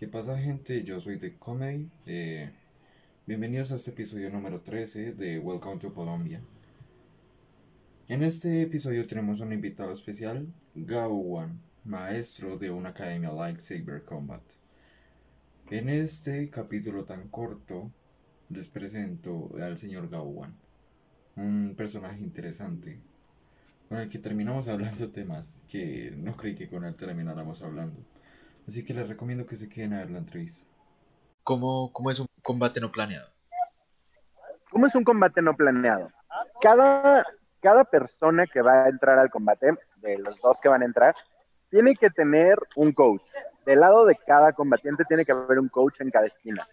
¿Qué pasa gente? Yo soy The Comedy. bienvenidos a este episodio número 13 de Welcome to Colombia. En este episodio tenemos un invitado especial, Gao Wan, maestro de una academia Lightsaber Combat. En este capítulo tan corto les presento al señor Gao Wan, un personaje interesante, con el que terminamos hablando temas que no creí que con él termináramos hablando. Así que les recomiendo que se queden a ver la entrevista. ¿Cómo, cómo es un combate no planeado? ¿Cómo es un combate no planeado? Cada, cada persona que va a entrar al combate, de los dos que van a entrar, tiene que tener un coach. Del lado de cada combatiente tiene que haber un coach en cada esquina.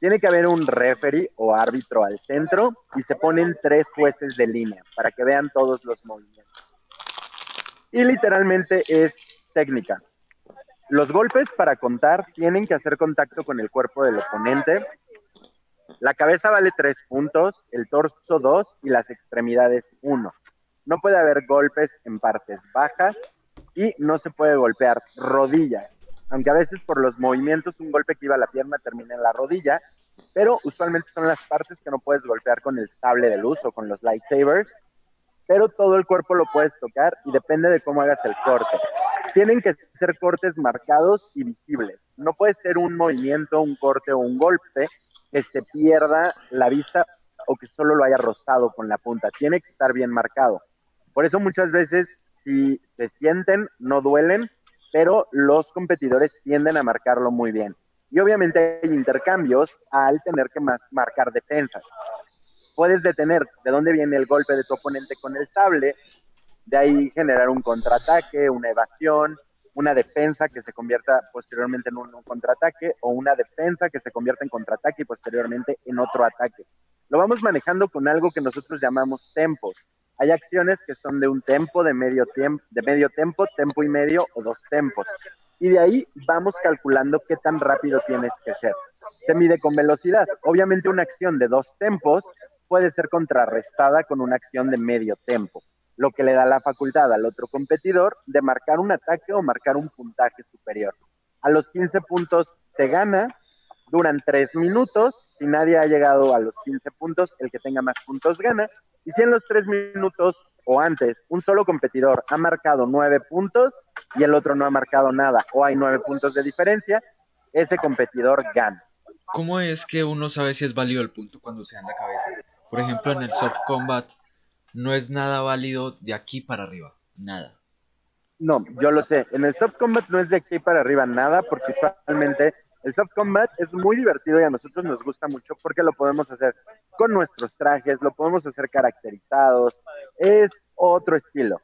Tiene que haber un referee o árbitro al centro y se ponen tres jueces de línea para que vean todos los movimientos. Y literalmente es técnica. Los golpes para contar tienen que hacer contacto con el cuerpo del oponente. La cabeza vale tres puntos, el torso dos y las extremidades uno. No puede haber golpes en partes bajas y no se puede golpear rodillas, aunque a veces por los movimientos un golpe que iba a la pierna termina en la rodilla, pero usualmente son las partes que no puedes golpear con el sable de luz o con los lightsabers, pero todo el cuerpo lo puedes tocar y depende de cómo hagas el corte. Tienen que ser cortes marcados y visibles. No puede ser un movimiento, un corte o un golpe que se pierda la vista o que solo lo haya rozado con la punta. Tiene que estar bien marcado. Por eso muchas veces si se sienten, no duelen, pero los competidores tienden a marcarlo muy bien. Y obviamente hay intercambios al tener que marcar defensas. Puedes detener de dónde viene el golpe de tu oponente con el sable, de ahí generar un contraataque, una evasión, una defensa que se convierta posteriormente en un, un contraataque o una defensa que se convierta en contraataque y posteriormente en otro ataque. Lo vamos manejando con algo que nosotros llamamos tempos. Hay acciones que son de un tempo, de medio tiempo, de medio tempo, tempo y medio o dos tempos. Y de ahí vamos calculando qué tan rápido tienes que ser. Se mide con velocidad. Obviamente una acción de dos tempos puede ser contrarrestada con una acción de medio tempo, lo que le da la facultad al otro competidor de marcar un ataque o marcar un puntaje superior. A los 15 puntos se gana, duran 3 minutos, si nadie ha llegado a los 15 puntos, el que tenga más puntos gana, y si en los 3 minutos o antes un solo competidor ha marcado 9 puntos y el otro no ha marcado nada o hay 9 puntos de diferencia, ese competidor gana. ¿Cómo es que uno sabe si es válido el punto cuando se da en la cabeza? Por ejemplo, en el soft combat no es nada válido de aquí para arriba, nada. No, yo lo sé. En el soft combat no es de aquí para arriba nada, porque usualmente el soft combat es muy divertido y a nosotros nos gusta mucho porque lo podemos hacer con nuestros trajes, lo podemos hacer caracterizados, es otro estilo.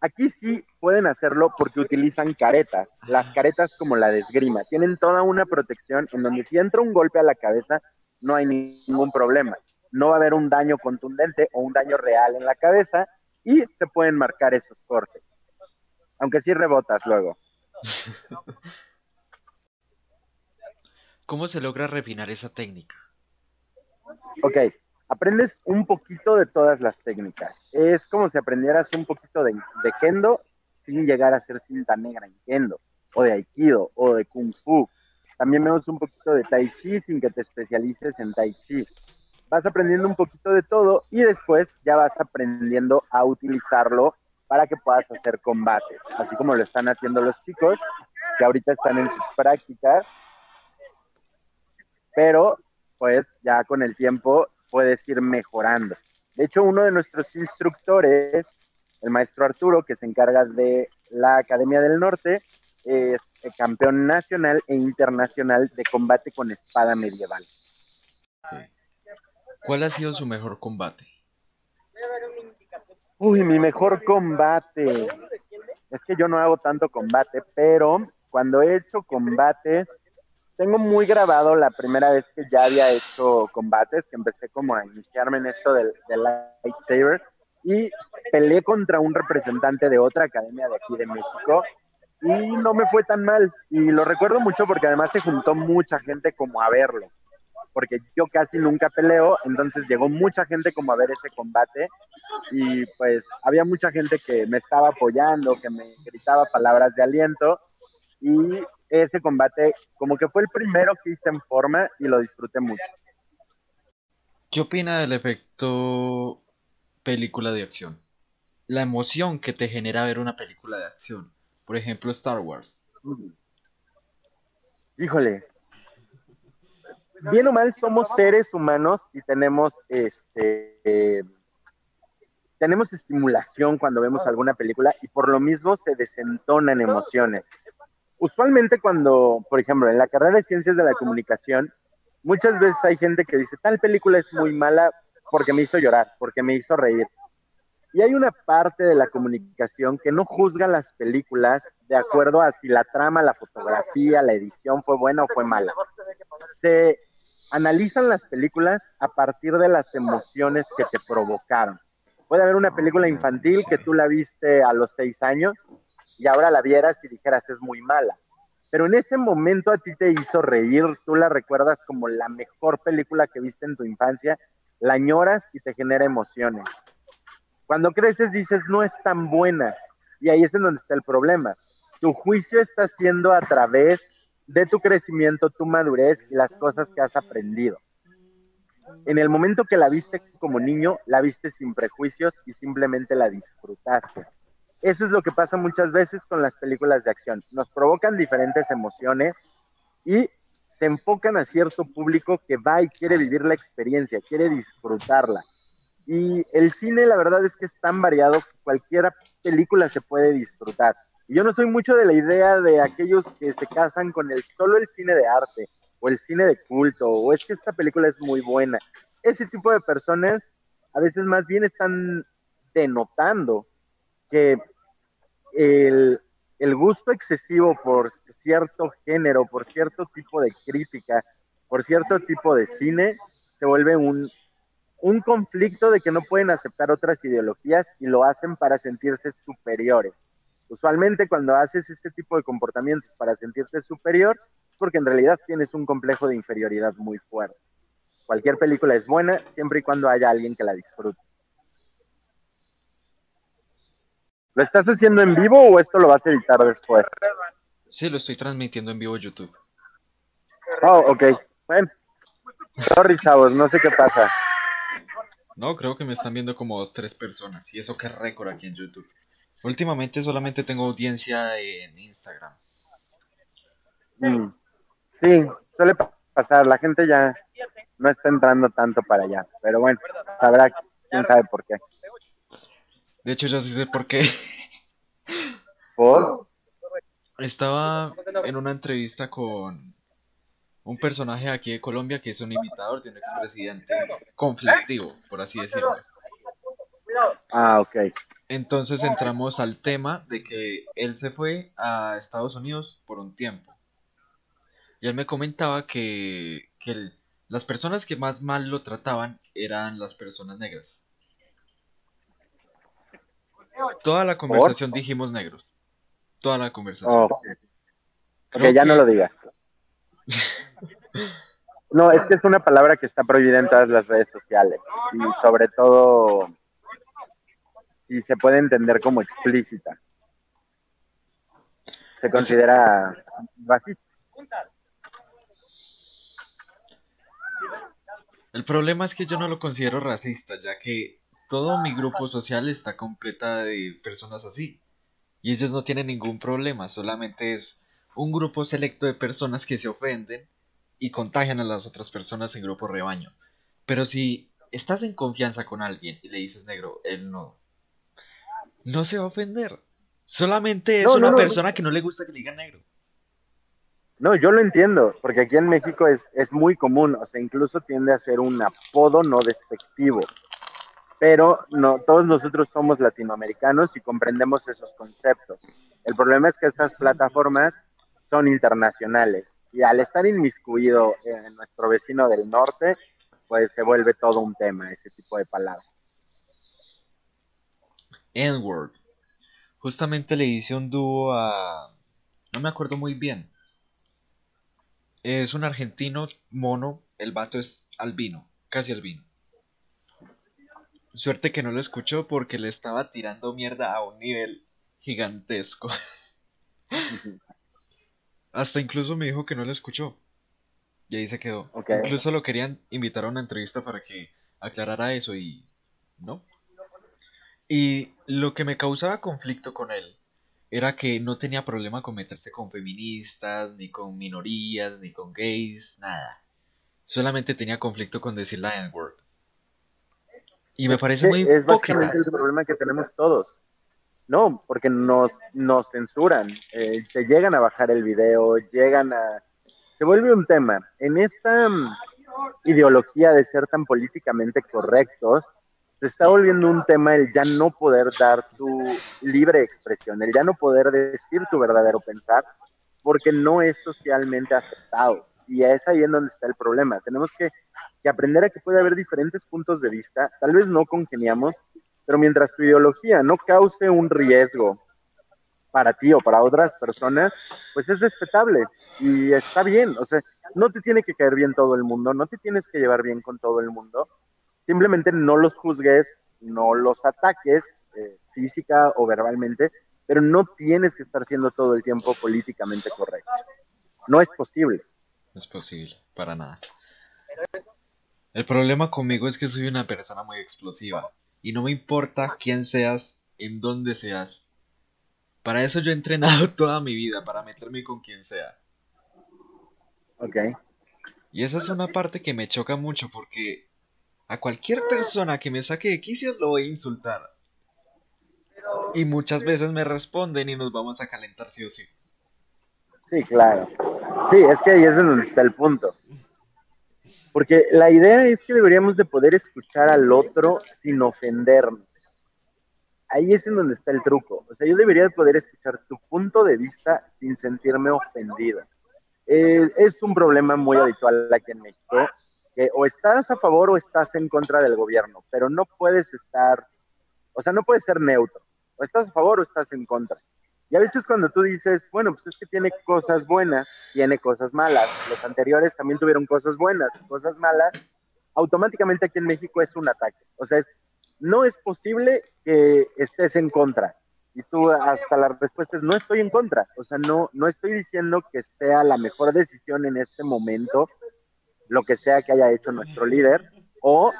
Aquí sí pueden hacerlo porque utilizan caretas, las caretas como la de esgrima, tienen toda una protección en donde si entra un golpe a la cabeza no hay ningún problema, no va a haber un daño contundente o un daño real en la cabeza y se pueden marcar esos cortes, aunque sí rebotas luego. ¿Cómo se logra refinar esa técnica? Ok, aprendes un poquito de todas las técnicas. Es como si aprendieras un poquito de, de kendo sin llegar a ser cinta negra en kendo, o de aikido, o de kung fu. También vemos un poquito de tai chi sin que te especialices en tai chi. Vas aprendiendo un poquito de todo y después ya vas aprendiendo a utilizarlo para que puedas hacer combates, así como lo están haciendo los chicos que ahorita están en sus prácticas pero pues ya con el tiempo puedes ir mejorando. De hecho, uno de nuestros instructores, el maestro Arturo, que se encarga de la Academia del Norte, es campeón nacional e internacional de combate con espada medieval. ¿Cuál ha sido su mejor combate? Uy, mi mejor combate. Es que yo no hago tanto combate, pero cuando he hecho combates, tengo muy grabado la primera vez que ya había hecho combates, que empecé como a iniciarme en esto del, del lightsaber y peleé contra un representante de otra academia de aquí de México y no me fue tan mal y lo recuerdo mucho porque además se juntó mucha gente como a verlo porque yo casi nunca peleo, entonces llegó mucha gente como a ver ese combate y pues había mucha gente que me estaba apoyando, que me gritaba palabras de aliento y ese combate como que fue el primero que hice en forma y lo disfruté mucho. ¿Qué opina del efecto película de acción? La emoción que te genera ver una película de acción. Por ejemplo, Star Wars. Híjole. Bien o mal somos seres humanos y tenemos este tenemos estimulación cuando vemos alguna película y por lo mismo se desentonan emociones. Usualmente cuando, por ejemplo, en la carrera de ciencias de la comunicación, muchas veces hay gente que dice, tal película es muy mala porque me hizo llorar, porque me hizo reír. Y hay una parte de la comunicación que no juzga las películas de acuerdo a si la trama, la fotografía, la edición fue buena o fue mala. Se analizan las películas a partir de las emociones que te provocaron. Puede haber una película infantil que tú la viste a los seis años y ahora la vieras y dijeras es muy mala. Pero en ese momento a ti te hizo reír, tú la recuerdas como la mejor película que viste en tu infancia, la añoras y te genera emociones. Cuando creces dices no es tan buena y ahí es en donde está el problema. Tu juicio está siendo a través de tu crecimiento, tu madurez y las cosas que has aprendido en el momento que la viste como niño, la viste sin prejuicios y simplemente la disfrutaste. Eso es lo que pasa muchas veces con las películas de acción. Nos provocan diferentes emociones y se enfocan a cierto público que va y quiere vivir la experiencia, quiere disfrutarla. Y el cine, la verdad es que es tan variado que cualquier película se puede disfrutar. Yo no soy mucho de la idea de aquellos que se casan con el solo el cine de arte o el cine de culto, o es que esta película es muy buena. Ese tipo de personas a veces más bien están denotando que el, gusto excesivo por cierto género, por cierto tipo de crítica, por cierto tipo de cine, se vuelve un conflicto de que no pueden aceptar otras ideologías y lo hacen para sentirse superiores. Usualmente cuando haces este tipo de comportamientos para sentirte superior, porque en realidad tienes un complejo de inferioridad muy fuerte. Cualquier película es buena siempre y cuando haya alguien que la disfrute. ¿Lo estás haciendo en vivo o esto lo vas a editar después? Sí, lo estoy transmitiendo en vivo YouTube. Oh, ok. Bueno. Sorry, chavos, no sé qué pasa. No, creo que me están viendo como dos, tres personas. Y eso que récord aquí en YouTube. Últimamente solamente tengo audiencia en Instagram. Mm. Sí, suele pasar, la gente ya no está entrando tanto para allá, pero bueno, sabrá quién sabe por qué. De hecho, yo sé por qué. ¿Por? Estaba en una entrevista con un personaje aquí de Colombia que es un imitador de un expresidente conflictivo, por así decirlo. Ah, ok. Entonces entramos al tema de que él se fue a Estados Unidos por un tiempo. Y él me comentaba que, las personas que más mal lo trataban eran las personas negras. Toda la conversación dijimos negros. Toda la conversación. que ya no lo digas. no, es que es una palabra que está prohibida en todas las redes sociales. Y sobre todo, si se puede entender como explícita. Se considera racista. El problema es que yo no lo considero racista, ya que todo mi grupo social está completa de personas así. Y ellos no tienen ningún problema, solamente es un grupo selecto de personas que se ofenden y contagian a las otras personas en grupo rebaño. Pero si estás en confianza con alguien y le dices negro, él no. No se va a ofender. Solamente es una persona que no le gusta que le digan negro. No, yo lo entiendo, porque aquí en México es, es muy común, o sea, incluso tiende a ser un apodo no despectivo. Pero no, todos nosotros somos latinoamericanos y comprendemos esos conceptos. El problema es que estas plataformas son internacionales y al estar inmiscuido en nuestro vecino del norte, pues se vuelve todo un tema ese tipo de palabras. N-word. Justamente le hice un dúo a... No me acuerdo muy bien, es un argentino mono, el vato es albino, casi albino. Suerte que no lo escuchó porque le estaba tirando mierda a un nivel gigantesco. Hasta incluso me dijo que no lo escuchó. Y ahí se quedó. Incluso lo querían invitar a una entrevista para que aclarara eso y no. Y lo que me causaba conflicto con él era que no tenía problema con meterse con feministas, ni con minorías, ni con gays, nada. Solamente tenía conflicto con decir la N-word. Y me Es parece muy Es básicamente el problema que tenemos todos. No, porque nos, nos censuran, eh, te llegan a bajar el video, llegan a... Se vuelve un tema. En esta mm, ideología de ser tan políticamente correctos, se está volviendo un tema el ya no poder dar tu libre expresión, el ya no poder decir tu verdadero pensar, porque no es socialmente aceptado. Y es ahí en donde está el problema. Tenemos que, aprender a que puede haber diferentes puntos de vista, tal vez no congeniamos, pero mientras tu ideología no cause un riesgo para ti o para otras personas, pues es respetable y está bien. O sea, no te tiene que caer bien todo el mundo, no te tienes que llevar bien con todo el mundo. Simplemente no los juzgues, no los ataques eh, física o verbalmente, pero no tienes que estar siendo todo el tiempo políticamente correcto. No es posible. No es posible, para nada. El problema conmigo es que soy una persona muy explosiva. Y no me importa quién seas, en dónde seas. Para eso yo he entrenado toda mi vida, para meterme con quien sea. Ok. Y esa es una parte que me choca mucho porque a cualquier persona que me saque de quicios lo voy a insultar. Y muchas veces me responden y nos vamos a calentar sí o sí. Sí, claro. Sí, es que ahí es donde está el punto. Porque la idea es que deberíamos de poder escuchar al otro sin ofendernos. Ahí es en donde está el truco. O sea, yo debería de poder escuchar tu punto de vista sin sentirme ofendido. Eh, es un problema muy habitual aquí en México, que o estás a favor o estás en contra del gobierno, pero no puedes estar, o sea, no puedes ser neutro. O estás a favor o estás en contra. Y a veces cuando tú dices, bueno, pues es que tiene cosas buenas, tiene cosas malas, los anteriores también tuvieron cosas buenas cosas malas, automáticamente aquí en México es un ataque. O sea, es, no es posible que estés en contra. Y tú hasta la respuesta es, no estoy en contra. O sea, no, no estoy diciendo que sea la mejor decisión en este momento, lo que sea que haya hecho nuestro líder, o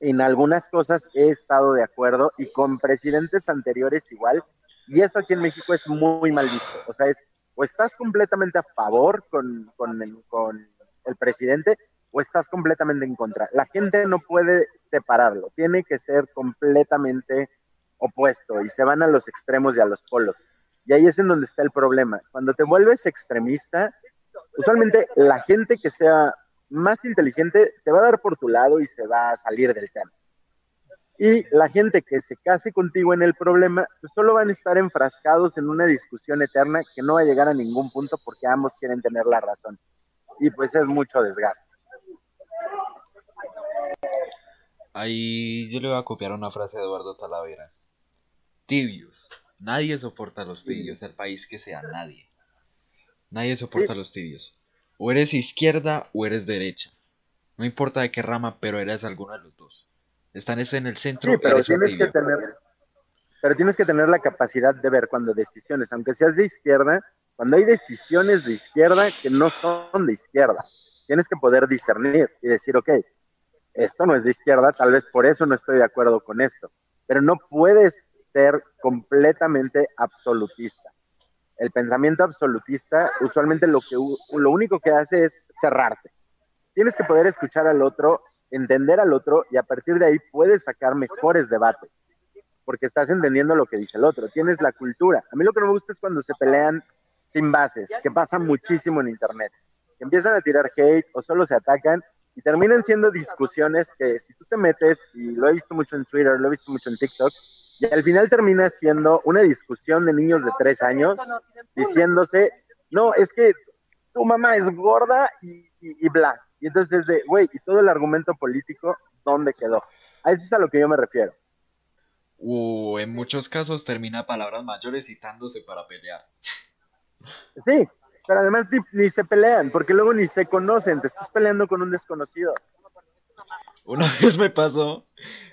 en algunas cosas he estado de acuerdo y con presidentes anteriores igual, y eso aquí en México es muy mal visto. O sea, es o estás completamente a favor con, el, con el presidente o estás completamente en contra. La gente no puede separarlo, tiene que ser completamente opuesto y se van a los extremos y a los polos. Y ahí es en donde está el problema. Cuando te vuelves extremista, usualmente la gente que sea más inteligente te va a dar por tu lado y se va a salir del tema. Y la gente que se case contigo en el problema, pues solo van a estar enfrascados en una discusión eterna que no va a llegar a ningún punto porque ambos quieren tener la razón. Y pues es mucho desgaste. Ahí yo le voy a copiar una frase de Eduardo Talavera. Tibios. Nadie soporta a los tibios, el país que sea, nadie. Nadie soporta a los tibios. O eres izquierda o eres derecha. No importa de qué rama, pero eres alguno de los dos. Están en el centro, Sí, pero tienes que tener, pero tienes que tener la capacidad de ver cuando decisiones, aunque seas de izquierda, cuando hay decisiones de izquierda que no son de izquierda, tienes que poder discernir y decir, ok, esto no es de izquierda, tal vez por eso no estoy de acuerdo con esto, pero no puedes ser completamente absolutista. El pensamiento absolutista usualmente lo, que, lo único que hace es cerrarte. Tienes que poder escuchar al otro, entender al otro y a partir de ahí puedes sacar mejores debates, porque estás entendiendo lo que dice el otro. Tienes la cultura. A mí lo que no me gusta es cuando se pelean sin bases, que pasa muchísimo en Internet. Que empiezan a tirar hate o solo se atacan y terminan siendo discusiones que si tú te metes, y lo he visto mucho en Twitter, lo he visto mucho en TikTok, y al final termina siendo una discusión de niños de tres años diciéndose, no, es que tu mamá es gorda y, y, y bla. Y entonces es de, güey, y todo el argumento político, ¿dónde quedó? A eso es a lo que yo me refiero. O en muchos casos termina palabras mayores citándose para pelear. Sí, pero además ni, ni, se pelean, porque luego ni se conocen, te estás peleando con un desconocido. Una vez me pasó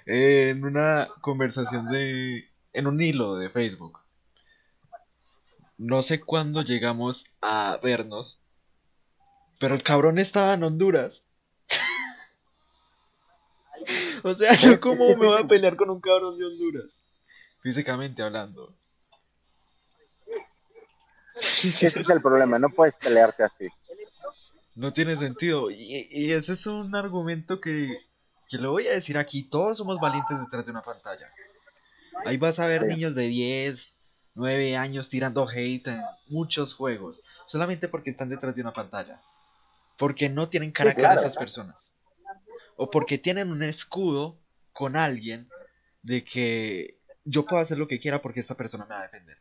eh, en una conversación de, en un hilo de Facebook. no sé cuándo llegamos a vernos, pero el cabrón estaba en Honduras. o sea, yo cómo me voy a pelear con un cabrón de Honduras, físicamente hablando. Ese es el problema, no puedes pelearte así. No tiene sentido. Y, y ese es un argumento que, que lo voy a decir aquí. Todos somos valientes detrás de una pantalla. Ahí vas a ver Sí. niños de 10, 9 años tirando hate en muchos juegos. Solamente porque están detrás de una pantalla. Porque no tienen carácter claro. esas personas. O porque tienen un escudo con alguien de que yo puedo hacer lo que quiera porque esta persona me va a defender.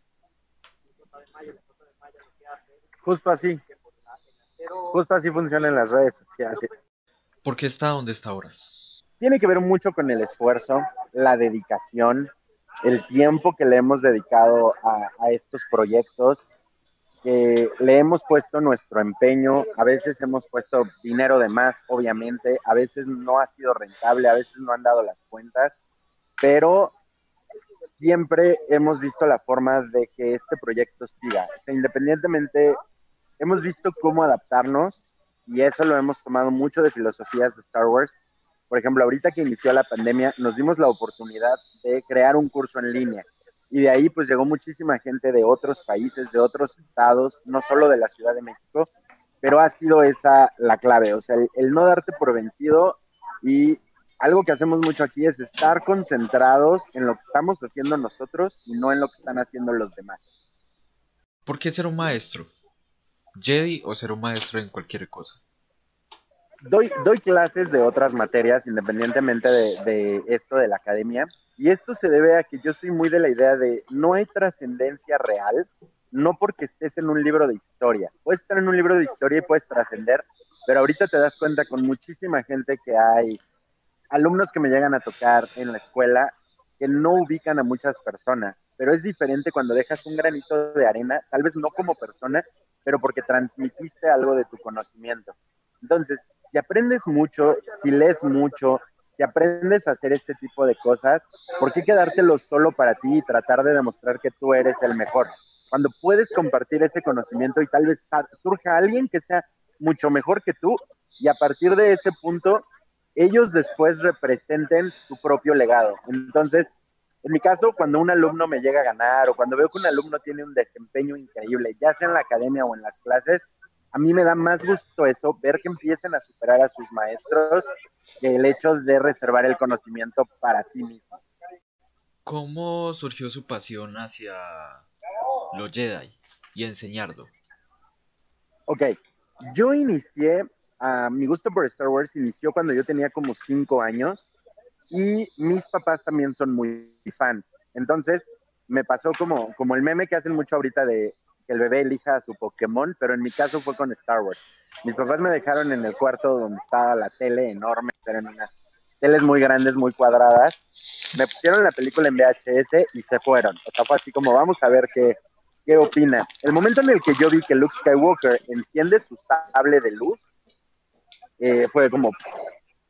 Justo así. Justo así funcionan las redes sociales. Porque está donde está ahora. Tiene que ver mucho con el esfuerzo, la dedicación, el tiempo que le hemos dedicado a, estos proyectos, que le hemos puesto nuestro empeño, a veces hemos puesto dinero de más, obviamente, a veces no ha sido rentable, a veces no han dado las cuentas, pero siempre hemos visto la forma de que este proyecto siga. Independientemente, hemos visto cómo adaptarnos y eso lo hemos tomado mucho de filosofías de Star Wars. Por ejemplo, ahorita que inició la pandemia, nos dimos la oportunidad de crear un curso en línea. Y de ahí pues llegó muchísima gente de otros países, de otros estados, no solo de la Ciudad de México, pero ha sido esa la clave, o sea, el, el no darte por vencido y algo que hacemos mucho aquí es estar concentrados en lo que estamos haciendo nosotros y no en lo que están haciendo los demás. ¿Por qué ser un maestro? ¿Jedi o ser un maestro en cualquier cosa? Doy, doy clases de otras materias independientemente de, de esto de la academia y esto se debe a que yo soy muy de la idea de no hay trascendencia real, no porque estés en un libro de historia. Puedes estar en un libro de historia y puedes trascender, pero ahorita te das cuenta con muchísima gente que hay alumnos que me llegan a tocar en la escuela que no ubican a muchas personas, pero es diferente cuando dejas un granito de arena, tal vez no como persona, pero porque transmitiste algo de tu conocimiento. Entonces, si aprendes mucho, si lees mucho, si aprendes a hacer este tipo de cosas, ¿por qué quedártelo solo para ti y tratar de demostrar que tú eres el mejor? Cuando puedes compartir ese conocimiento y tal vez surja alguien que sea mucho mejor que tú y a partir de ese punto ellos después representen su propio legado. Entonces, en mi caso, cuando un alumno me llega a ganar o cuando veo que un alumno tiene un desempeño increíble, ya sea en la academia o en las clases, a mí me da más gusto eso, ver que empiecen a superar a sus maestros, que el hecho de reservar el conocimiento para ti mismo. ¿Cómo surgió su pasión hacia los Jedi y enseñarlo? Ok, yo inicié, uh, mi gusto por Star Wars inició cuando yo tenía como cinco años y mis papás también son muy fans. Entonces me pasó como, como el meme que hacen mucho ahorita de que el bebé elija a su Pokémon, pero en mi caso fue con Star Wars. Mis papás me dejaron en el cuarto donde estaba la tele enorme, eran unas teles muy grandes, muy cuadradas. Me pusieron la película en VHS y se fueron. O sea, fue así como, vamos a ver qué, qué opina. El momento en el que yo vi que Luke Skywalker enciende su sable de luz, eh, fue como,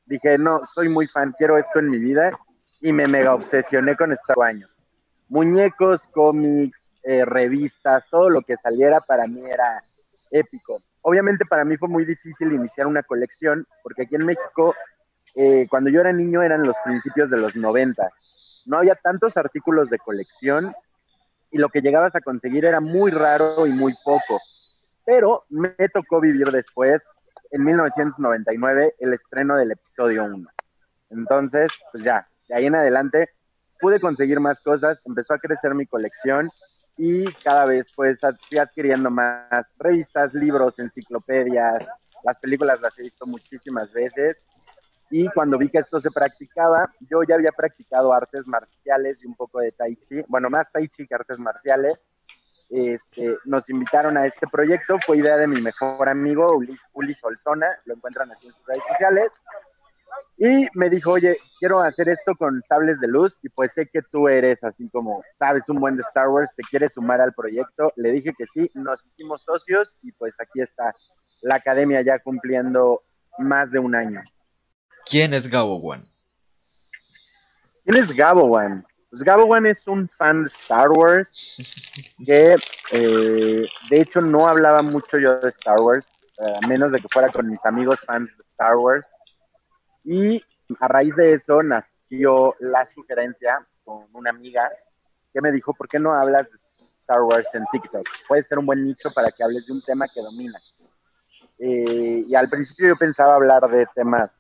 dije, no, soy muy fan, quiero esto en mi vida y me mega obsesioné con Star Wars. Muñecos, cómics, eh, revistas, todo lo que saliera para mí era épico. Obviamente para mí fue muy difícil iniciar una colección, porque aquí en México, eh, cuando yo era niño eran los principios de los 90. No había tantos artículos de colección y lo que llegabas a conseguir era muy raro y muy poco. Pero me tocó vivir después, en 1999, el estreno del episodio 1. Entonces, pues ya, de ahí en adelante pude conseguir más cosas, empezó a crecer mi colección y cada vez pues fui adquiriendo más revistas, libros, enciclopedias, las películas las he visto muchísimas veces. Y cuando vi que esto se practicaba, yo ya había practicado artes marciales y un poco de tai chi, bueno, más tai chi que artes marciales. Este, nos invitaron a este proyecto, fue idea de mi mejor amigo Ulis, Ulis Olzona, lo encuentran así en sus redes sociales, y me dijo, oye, quiero hacer esto con sables de luz y pues sé que tú eres así como, sabes un buen de Star Wars, te quieres sumar al proyecto. Le dije que sí, nos hicimos socios y pues aquí está la academia ya cumpliendo más de un año. ¿Quién es Gabo One? ¿Quién es Gabo One? Pues Gabo One es un fan de Star Wars que eh, de hecho no hablaba mucho yo de Star Wars, eh, a menos de que fuera con mis amigos fans de Star Wars. Y a raíz de eso nació la sugerencia con una amiga que me dijo, ¿por qué no hablas de Star Wars en TikTok? Puede ser un buen nicho para que hables de un tema que dominas. Eh, y al principio yo pensaba hablar de temas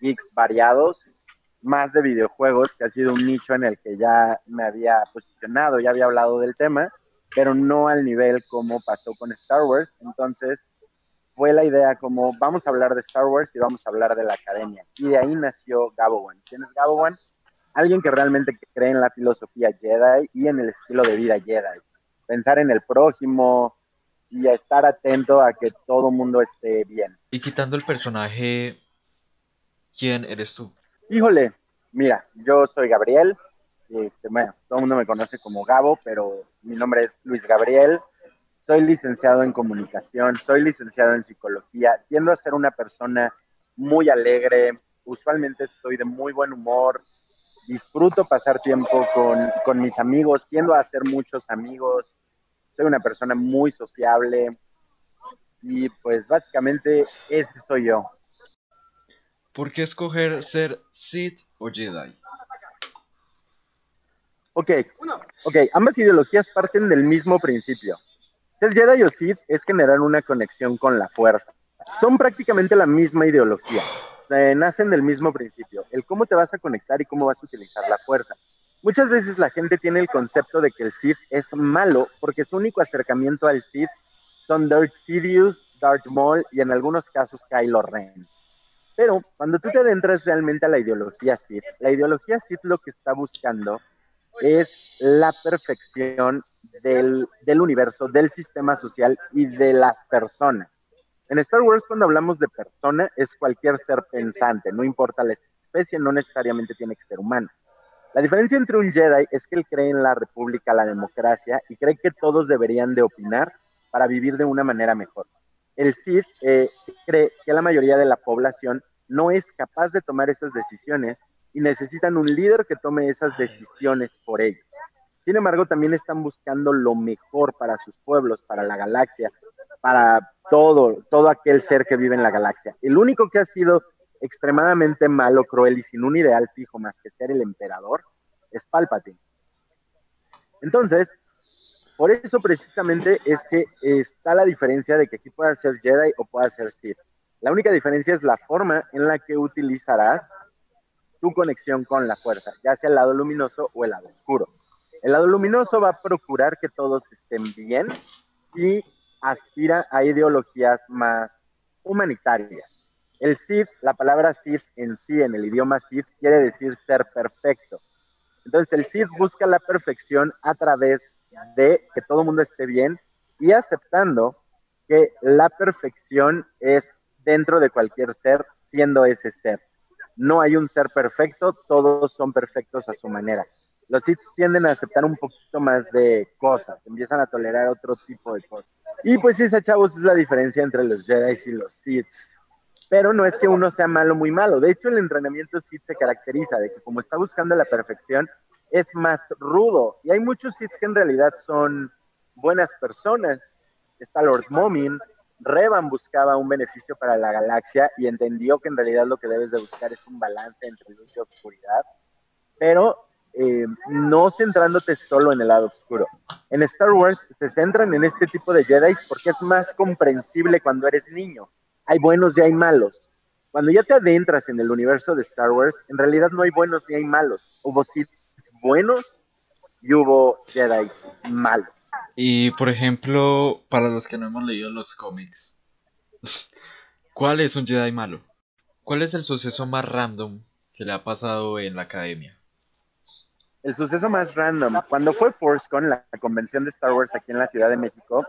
geeks variados, más de videojuegos, que ha sido un nicho en el que ya me había posicionado, ya había hablado del tema, pero no al nivel como pasó con Star Wars. Entonces fue la idea como vamos a hablar de Star Wars y vamos a hablar de la academia. Y de ahí nació Gabo One. ¿Quién es Gabo One? Alguien que realmente cree en la filosofía Jedi y en el estilo de vida Jedi. Pensar en el prójimo y a estar atento a que todo mundo esté bien. Y quitando el personaje, ¿quién eres tú? Híjole, mira, yo soy Gabriel, este, bueno, todo el mundo me conoce como Gabo, pero mi nombre es Luis Gabriel, soy licenciado en comunicación, soy licenciado en psicología, tiendo a ser una persona muy alegre, usualmente estoy de muy buen humor, disfruto pasar tiempo con, con mis amigos, tiendo a hacer muchos amigos, soy una persona muy sociable y pues básicamente ese soy yo. ¿Por qué escoger ser Sith o Jedi? Ok, ok, ambas ideologías parten del mismo principio. Ser Jedi o Sith es generar una conexión con la fuerza. Son prácticamente la misma ideología. nacen del mismo principio, el cómo te vas a conectar y cómo vas a utilizar la fuerza. Muchas veces la gente tiene el concepto de que el Sith es malo porque su único acercamiento al Sith son Darth Sidious, Darth Maul y en algunos casos Kylo Ren. Pero cuando tú te adentras realmente a la ideología Sith, la ideología Sith lo que está buscando es la perfección del, del, universo, del sistema social y de las personas. En Star Wars cuando hablamos de persona es cualquier ser pensante, no importa la especie, no necesariamente tiene que ser humano. La diferencia entre un Jedi es que él cree en la república, la democracia y cree que todos deberían de opinar para vivir de una manera mejor. El Sith eh, cree que la mayoría de la población no es capaz de tomar esas decisiones y necesitan un líder que tome esas decisiones por ellos. Sin embargo, también están buscando lo mejor para sus pueblos, para la galaxia, para todo, todo aquel ser que vive en la galaxia. El único que ha sido extremadamente malo, cruel y sin un ideal fijo más que ser el emperador es Palpatine. Entonces, por eso precisamente es que está la diferencia de que aquí pueda ser Jedi o pueda ser Sith. La única diferencia es la forma en la que utilizarás tu conexión con la fuerza, ya sea el lado luminoso o el lado oscuro. El lado luminoso va a procurar que todos estén bien y aspira a ideologías más humanitarias. El Sith, la palabra Sith en sí, en el idioma Sith, quiere decir ser perfecto. Entonces el Sith busca la perfección a través de que todo el mundo esté bien y aceptando que la perfección es dentro de cualquier ser, siendo ese ser. No hay un ser perfecto, todos son perfectos a su manera. Los Sith tienden a aceptar un poquito más de cosas, empiezan a tolerar otro tipo de cosas. Y pues esa, chavos, es la diferencia entre los Jedi y los Sith. Pero no es que uno sea malo muy malo. De hecho, el entrenamiento Sith se caracteriza de que como está buscando la perfección, es más rudo. Y hay muchos Sith que en realidad son buenas personas. Está Lord Momin, Revan buscaba un beneficio para la galaxia y entendió que en realidad lo que debes de buscar es un balance entre luz y oscuridad, pero eh, no centrándote solo en el lado oscuro. En Star Wars se centran en este tipo de Jedi porque es más comprensible cuando eres niño. Hay buenos y hay malos. Cuando ya te adentras en el universo de Star Wars, en realidad no hay buenos ni hay malos. Hubo Sith buenos y hubo Jedi malos. Y por ejemplo, para los que no hemos leído los cómics, ¿cuál es un Jedi malo? ¿Cuál es el suceso más random que le ha pasado en la academia? El suceso más random, cuando fue ForceCon, la convención de Star Wars aquí en la Ciudad de México,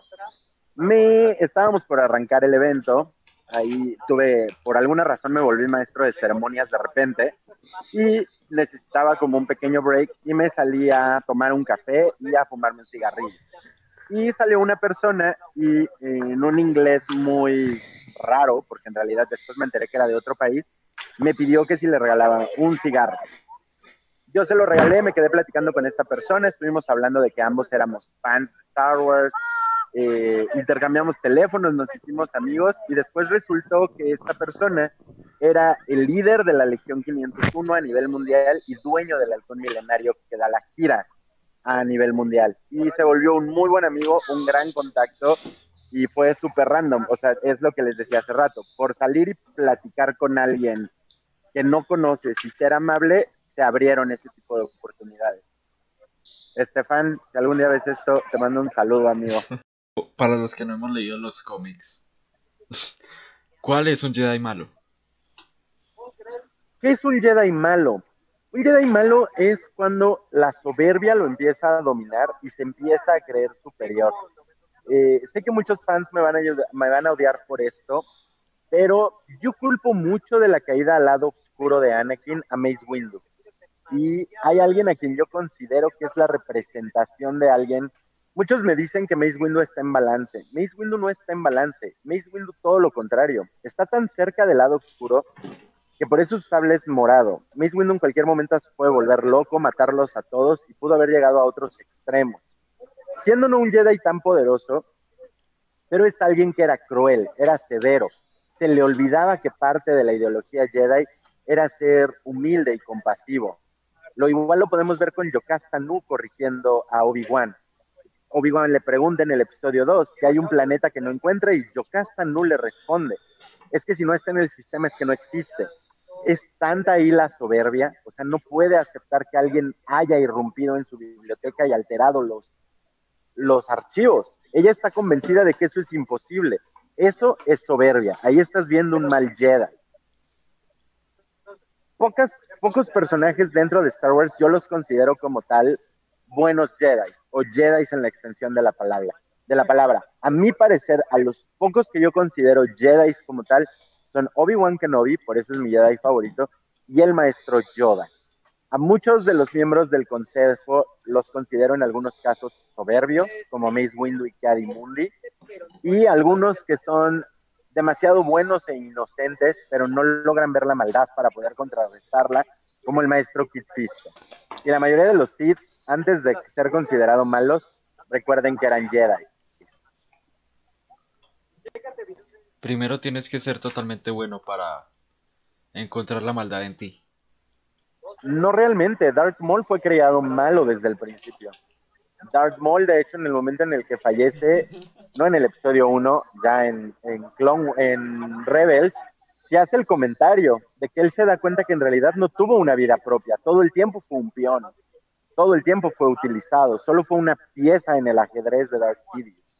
me estábamos por arrancar el evento. Ahí tuve, por alguna razón me volví maestro de ceremonias de repente y necesitaba como un pequeño break y me salí a tomar un café y a fumarme un cigarrillo. Y salió una persona y en un inglés muy raro, porque en realidad después me enteré que era de otro país, me pidió que si le regalaba un cigarro. yo se lo regalé, me quedé platicando con esta persona, estuvimos hablando de que ambos éramos fans de Star Wars, eh, intercambiamos teléfonos, nos hicimos amigos y después resultó que esta persona era el líder de la Legión 501 a nivel mundial y dueño del halcón milenario que da la gira a nivel mundial. Y se volvió un muy buen amigo, un gran contacto y fue súper random. O sea, es lo que les decía hace rato. Por salir y platicar con alguien que no conoces y ser amable, se abrieron ese tipo de oportunidades. Estefan, si algún día ves esto, te mando un saludo, amigo. Para los que no hemos leído los cómics, ¿cuál es un Jedi malo? ¿Qué es un Jedi malo? Un Jedi malo es cuando la soberbia lo empieza a dominar y se empieza a creer superior. Eh, sé que muchos fans me van, a me van a odiar por esto, pero yo culpo mucho de la caída al lado oscuro de Anakin a Mace Windu. Y hay alguien a quien yo considero que es la representación de alguien. Muchos me dicen que Mace Windu está en balance. Mace Windu no está en balance. Mace Windu todo lo contrario. Está tan cerca del lado oscuro que por eso su sable es morado. Mace Windu en cualquier momento se puede volver loco, matarlos a todos y pudo haber llegado a otros extremos. Siendo no un Jedi tan poderoso, pero es alguien que era cruel, era severo. Se le olvidaba que parte de la ideología Jedi era ser humilde y compasivo. Lo igual lo podemos ver con Yocasta Nu corrigiendo a Obi-Wan. Obi-Wan le pregunta en el episodio 2 que hay un planeta que no encuentra y Yocasta Nu le responde, es que si no está en el sistema es que no existe es tanta ahí la soberbia, o sea, no puede aceptar que alguien haya irrumpido en su biblioteca y alterado los, los archivos. Ella está convencida de que eso es imposible. Eso es soberbia. Ahí estás viendo un mal Jedi. Pocas, pocos personajes dentro de Star Wars yo los considero como tal buenos Jedi o Jedi en la extensión de la palabra. De la palabra. A mi parecer, a los pocos que yo considero Jedi como tal, son Obi-Wan Kenobi, por eso es mi Jedi favorito, y el maestro Yoda. A muchos de los miembros del consejo los considero en algunos casos soberbios, como Mace Windu y Cady Mundi, y algunos que son demasiado buenos e inocentes, pero no logran ver la maldad para poder contrarrestarla, como el maestro Kit Fisto. Y la mayoría de los Sith, antes de ser considerados malos, recuerden que eran Jedi. Primero tienes que ser totalmente bueno para encontrar la maldad en ti. No realmente, Darth Maul fue creado malo desde el principio. Darth Maul, de hecho, en el momento en el que fallece, no en el episodio 1, ya en, en, Clone, en Rebels, se hace el comentario de que él se da cuenta que en realidad no tuvo una vida propia, todo el tiempo fue un peón, todo el tiempo fue utilizado, solo fue una pieza en el ajedrez de Darth Sidious.